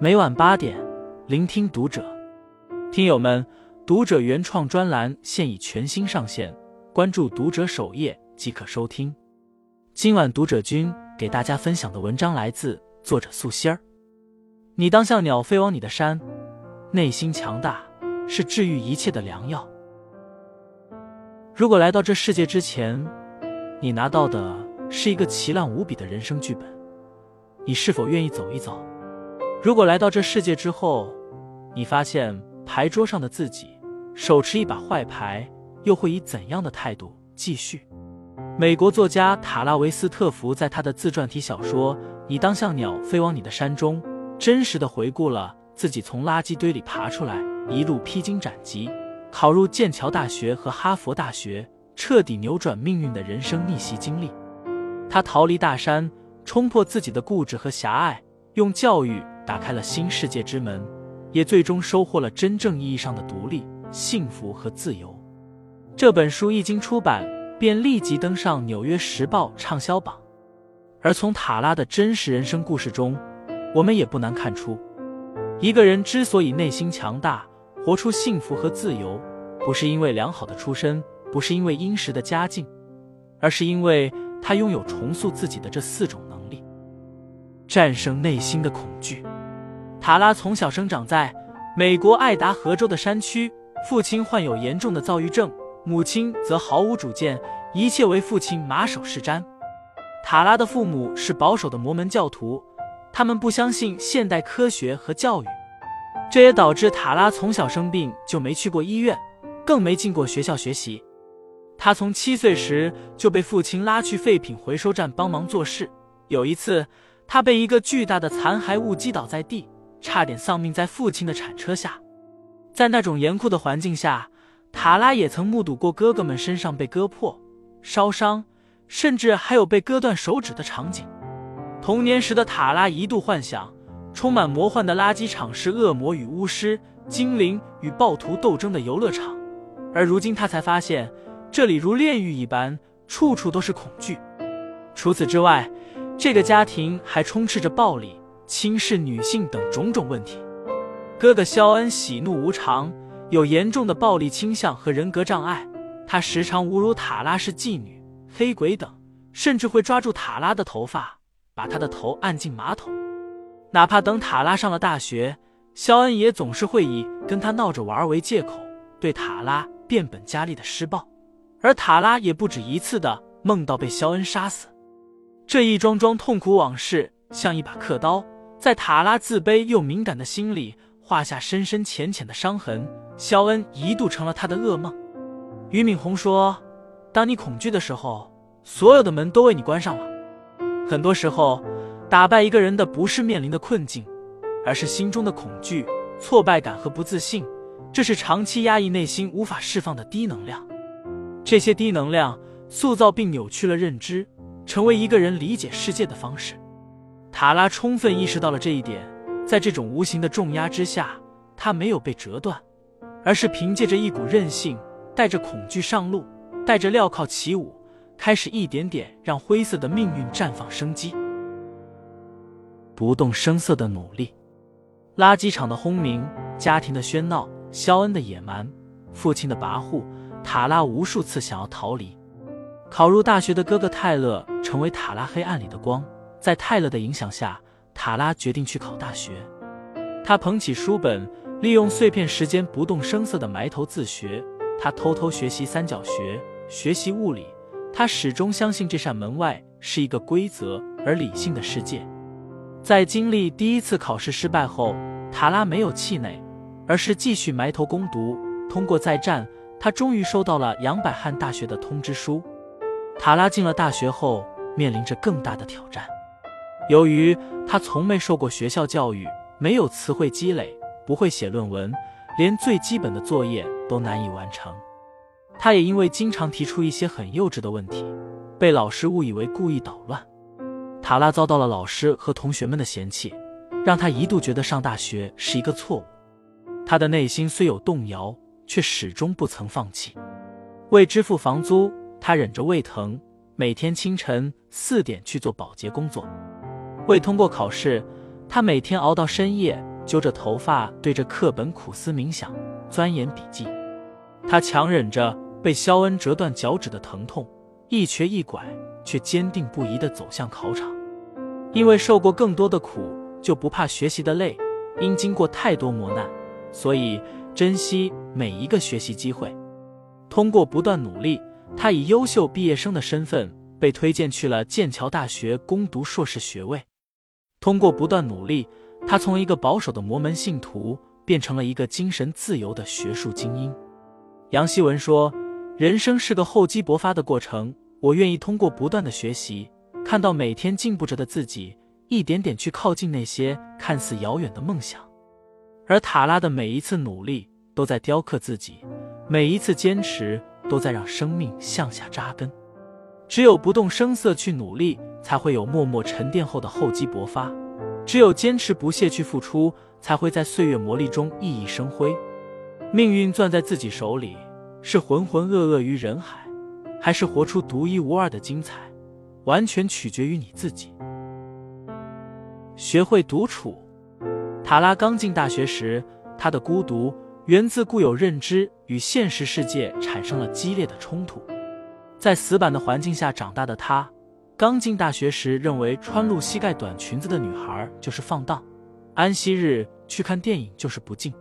每晚八点，聆听读者。听友们，读者原创专栏现已全新上线，关注读者首页即可收听。今晚读者君给大家分享的文章来自作者素心儿。你当像鸟飞往你的山，内心强大是治愈一切的良药。如果来到这世界之前，你拿到的是一个奇烂无比的人生剧本，你是否愿意走一走？如果来到这世界之后，你发现牌桌上的自己手持一把坏牌，又会以怎样的态度继续？美国作家塔拉维斯特福在他的自传体小说《你当像鸟飞往你的山》中，真实的回顾了自己从垃圾堆里爬出来，一路披荆斩棘，考入剑桥大学和哈佛大学，彻底扭转命运的人生逆袭经历。他逃离大山，冲破自己的固执和狭隘，用教育。打开了新世界之门，也最终收获了真正意义上的独立、幸福和自由。这本书一经出版，便立即登上《纽约时报》畅销榜。而从塔拉的真实人生故事中，我们也不难看出，一个人之所以内心强大，活出幸福和自由，不是因为良好的出身，不是因为殷实的家境，而是因为他拥有重塑自己的这四种能力：战胜内心的恐惧。塔拉从小生长在美国爱达荷州的山区，父亲患有严重的躁郁症，母亲则毫无主见，一切为父亲马首是瞻。塔拉的父母是保守的摩门教徒，他们不相信现代科学和教育，这也导致塔拉从小生病就没去过医院，更没进过学校学习。他从七岁时就被父亲拉去废品回收站帮忙做事，有一次他被一个巨大的残骸物击倒在地。差点丧命在父亲的铲车下，在那种严酷的环境下，塔拉也曾目睹过哥哥们身上被割破、烧伤，甚至还有被割断手指的场景。童年时的塔拉一度幻想，充满魔幻的垃圾场是恶魔与巫师、精灵与暴徒斗争的游乐场，而如今他才发现，这里如炼狱一般，处处都是恐惧。除此之外，这个家庭还充斥着暴力。轻视女性等种种问题，哥哥肖恩喜怒无常，有严重的暴力倾向和人格障碍。他时常侮辱塔拉是妓女、黑鬼等，甚至会抓住塔拉的头发，把她的头按进马桶。哪怕等塔拉上了大学，肖恩也总是会以跟他闹着玩为借口，对塔拉变本加厉的施暴。而塔拉也不止一次的梦到被肖恩杀死。这一桩桩痛苦往事，像一把刻刀。在塔拉自卑又敏感的心里画下深深浅浅的伤痕，肖恩一度成了他的噩梦。俞敏洪说：“当你恐惧的时候，所有的门都为你关上了。很多时候，打败一个人的不是面临的困境，而是心中的恐惧、挫败感和不自信。这是长期压抑内心无法释放的低能量。这些低能量塑造并扭曲了认知，成为一个人理解世界的方式。”塔拉充分意识到了这一点，在这种无形的重压之下，他没有被折断，而是凭借着一股韧性，带着恐惧上路，带着镣铐起舞，开始一点点让灰色的命运绽放生机。不动声色的努力，垃圾场的轰鸣，家庭的喧闹，肖恩的野蛮，父亲的跋扈，塔拉无数次想要逃离。考入大学的哥哥泰勒成为塔拉黑暗里的光。在泰勒的影响下，塔拉决定去考大学。他捧起书本，利用碎片时间不动声色地埋头自学。他偷偷学习三角学，学习物理。他始终相信这扇门外是一个规则而理性的世界。在经历第一次考试失败后，塔拉没有气馁，而是继续埋头攻读。通过再战，他终于收到了杨百翰大学的通知书。塔拉进了大学后，面临着更大的挑战。由于他从没受过学校教育，没有词汇积累，不会写论文，连最基本的作业都难以完成。他也因为经常提出一些很幼稚的问题，被老师误以为故意捣乱。塔拉遭到了老师和同学们的嫌弃，让他一度觉得上大学是一个错误。他的内心虽有动摇，却始终不曾放弃。为支付房租，他忍着胃疼，每天清晨四点去做保洁工作。为通过考试，他每天熬到深夜，揪着头发对着课本苦思冥想，钻研笔记。他强忍着被肖恩折断脚趾的疼痛，一瘸一拐，却坚定不移地走向考场。因为受过更多的苦，就不怕学习的累；因经过太多磨难，所以珍惜每一个学习机会。通过不断努力，他以优秀毕业生的身份被推荐去了剑桥大学攻读硕士学位。通过不断努力，他从一个保守的摩门信徒变成了一个精神自由的学术精英。杨希文说：“人生是个厚积薄发的过程，我愿意通过不断的学习，看到每天进步着的自己，一点点去靠近那些看似遥远的梦想。而塔拉的每一次努力，都在雕刻自己；每一次坚持，都在让生命向下扎根。只有不动声色去努力。”才会有默默沉淀后的厚积薄发，只有坚持不懈去付出，才会在岁月磨砺中熠熠生辉。命运攥在自己手里，是浑浑噩噩于人海，还是活出独一无二的精彩，完全取决于你自己。学会独处。塔拉刚进大学时，他的孤独源自固有认知与现实世界产生了激烈的冲突，在死板的环境下长大的他。刚进大学时，认为穿露膝盖短裙子的女孩就是放荡；安息日去看电影就是不敬。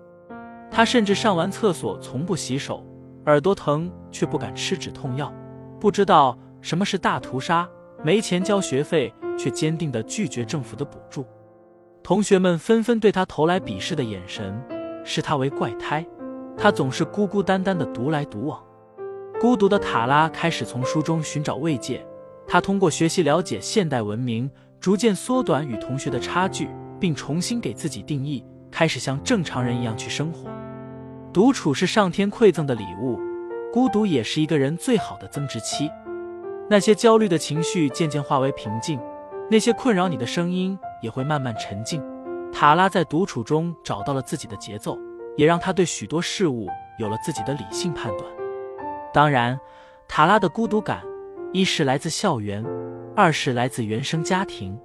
他甚至上完厕所从不洗手，耳朵疼却不敢吃止痛药，不知道什么是大屠杀，没钱交学费却坚定地拒绝政府的补助。同学们纷纷对他投来鄙视的眼神，视他为怪胎。他总是孤孤单单的独来独往。孤独的塔拉开始从书中寻找慰藉。他通过学习了解现代文明，逐渐缩短与同学的差距，并重新给自己定义，开始像正常人一样去生活。独处是上天馈赠的礼物，孤独也是一个人最好的增值期。那些焦虑的情绪渐渐化为平静，那些困扰你的声音也会慢慢沉静。塔拉在独处中找到了自己的节奏，也让他对许多事物有了自己的理性判断。当然，塔拉的孤独感。一是来自校园，二是来自原生家庭。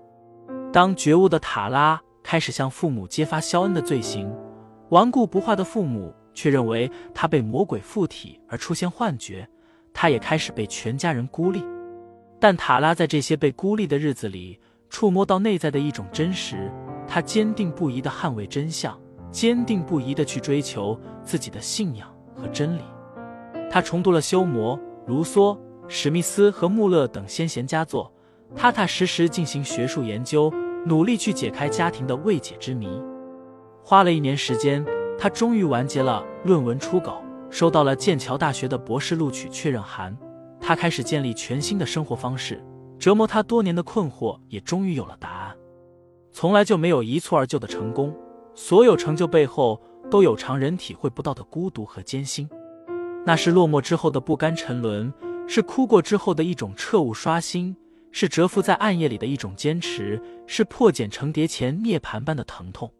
当觉悟的塔拉开始向父母揭发肖恩的罪行，顽固不化的父母却认为他被魔鬼附体而出现幻觉，他也开始被全家人孤立。但塔拉在这些被孤立的日子里，触摸到内在的一种真实，他坚定不移地捍卫真相，坚定不移地去追求自己的信仰和真理。他重读了修谟、卢梭。史密斯和穆勒等先贤佳作，踏踏实实进行学术研究，努力去解开家庭的未解之谜。花了一年时间，他终于完结了论文初稿，收到了剑桥大学的博士录取确认函。他开始建立全新的生活方式，折磨他多年的困惑也终于有了答案。从来就没有一蹴而就的成功，所有成就背后都有常人体会不到的孤独和艰辛。那是落寞之后的不甘沉沦。是哭过之后的一种彻悟刷新，是蛰伏在暗夜里的一种坚持，是破茧成蝶前涅槃般的疼痛。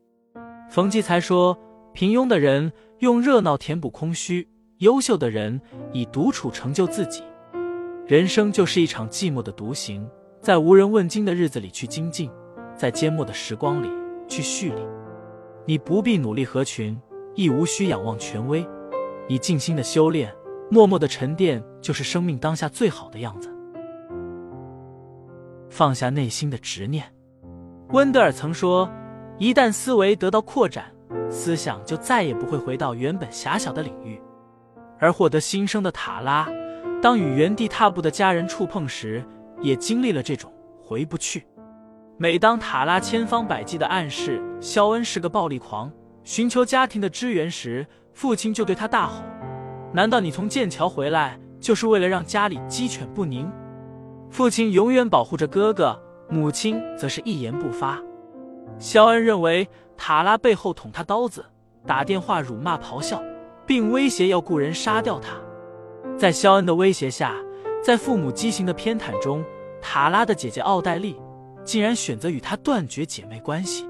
冯骥才说：“平庸的人用热闹填补空虚，优秀的人以独处成就自己。人生就是一场寂寞的独行，在无人问津的日子里去精进，在缄默的时光里去蓄力。你不必努力合群，亦无需仰望权威，以静心的修炼。”默默的沉淀，就是生命当下最好的样子。放下内心的执念。温德尔曾说：“一旦思维得到扩展，思想就再也不会回到原本狭小的领域。”而获得新生的塔拉，当与原地踏步的家人触碰时，也经历了这种回不去。每当塔拉千方百计的暗示肖恩是个暴力狂，寻求家庭的支援时，父亲就对他大吼。难道你从剑桥回来就是为了让家里鸡犬不宁？父亲永远保护着哥哥，母亲则是一言不发。肖恩认为塔拉背后捅他刀子，打电话辱骂咆哮，并威胁要雇人杀掉他。在肖恩的威胁下，在父母畸形的偏袒中，塔拉的姐姐奥黛丽竟然选择与他断绝姐妹关系。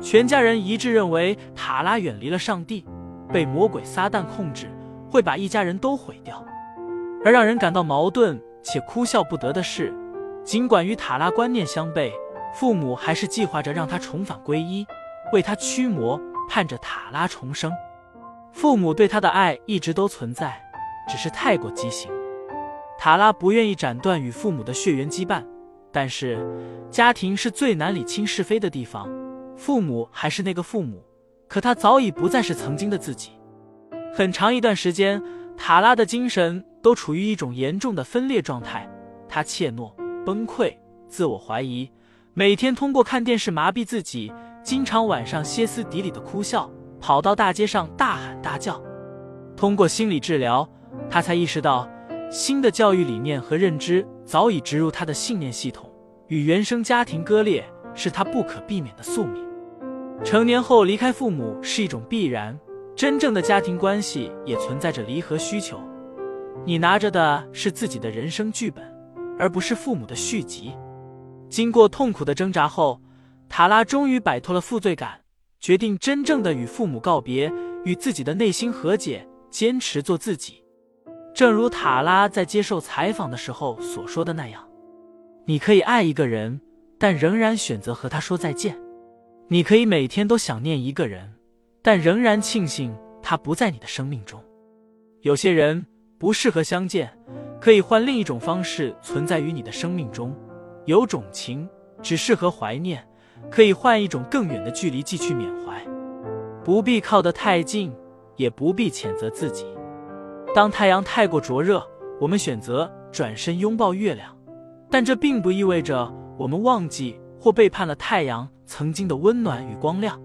全家人一致认为塔拉远离了上帝，被魔鬼撒旦控制。会把一家人都毁掉，而让人感到矛盾且哭笑不得的是，尽管与塔拉观念相悖，父母还是计划着让他重返皈依，为他驱魔，盼着塔拉重生。父母对他的爱一直都存在，只是太过畸形。塔拉不愿意斩断与父母的血缘羁绊，但是家庭是最难理清是非的地方。父母还是那个父母，可他早已不再是曾经的自己。很长一段时间，塔拉的精神都处于一种严重的分裂状态。他怯懦、崩溃、自我怀疑，每天通过看电视麻痹自己，经常晚上歇斯底里的哭笑，跑到大街上大喊大叫。通过心理治疗，他才意识到新的教育理念和认知早已植入他的信念系统，与原生家庭割裂是他不可避免的宿命。成年后离开父母是一种必然。真正的家庭关系也存在着离合需求。你拿着的是自己的人生剧本，而不是父母的续集。经过痛苦的挣扎后，塔拉终于摆脱了负罪感，决定真正的与父母告别，与自己的内心和解，坚持做自己。正如塔拉在接受采访的时候所说的那样：“你可以爱一个人，但仍然选择和他说再见；你可以每天都想念一个人。”但仍然庆幸他不在你的生命中。有些人不适合相见，可以换另一种方式存在于你的生命中。有种情只适合怀念，可以换一种更远的距离继续缅怀。不必靠得太近，也不必谴责自己。当太阳太过灼热，我们选择转身拥抱月亮，但这并不意味着我们忘记或背叛了太阳曾经的温暖与光亮。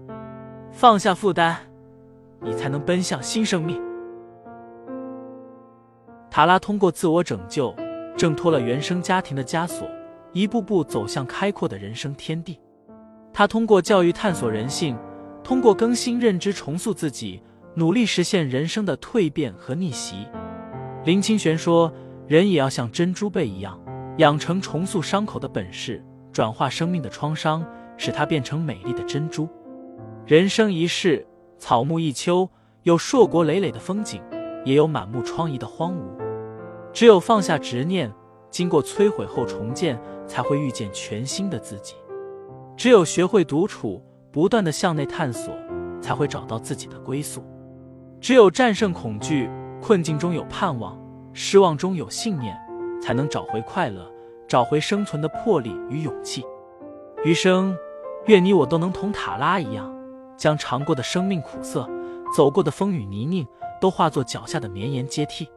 放下负担，你才能奔向新生命。塔拉通过自我拯救，挣脱了原生家庭的枷锁，一步步走向开阔的人生天地。他通过教育探索人性，通过更新认知重塑自己，努力实现人生的蜕变和逆袭。林清玄说：“人也要像珍珠贝一样，养成重塑伤口的本事，转化生命的创伤，使它变成美丽的珍珠。”人生一世，草木一秋，有硕果累累的风景，也有满目疮痍的荒芜。只有放下执念，经过摧毁后重建，才会遇见全新的自己。只有学会独处，不断的向内探索，才会找到自己的归宿。只有战胜恐惧，困境中有盼望，失望中有信念，才能找回快乐，找回生存的魄力与勇气。余生，愿你我都能同塔拉一样。将尝过的生命苦涩，走过的风雨泥泞，都化作脚下的绵延阶梯。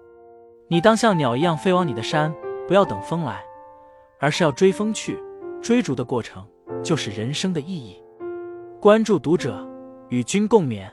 你当像鸟一样飞往你的山，不要等风来，而是要追风去。追逐的过程，就是人生的意义。关注读者，与君共勉。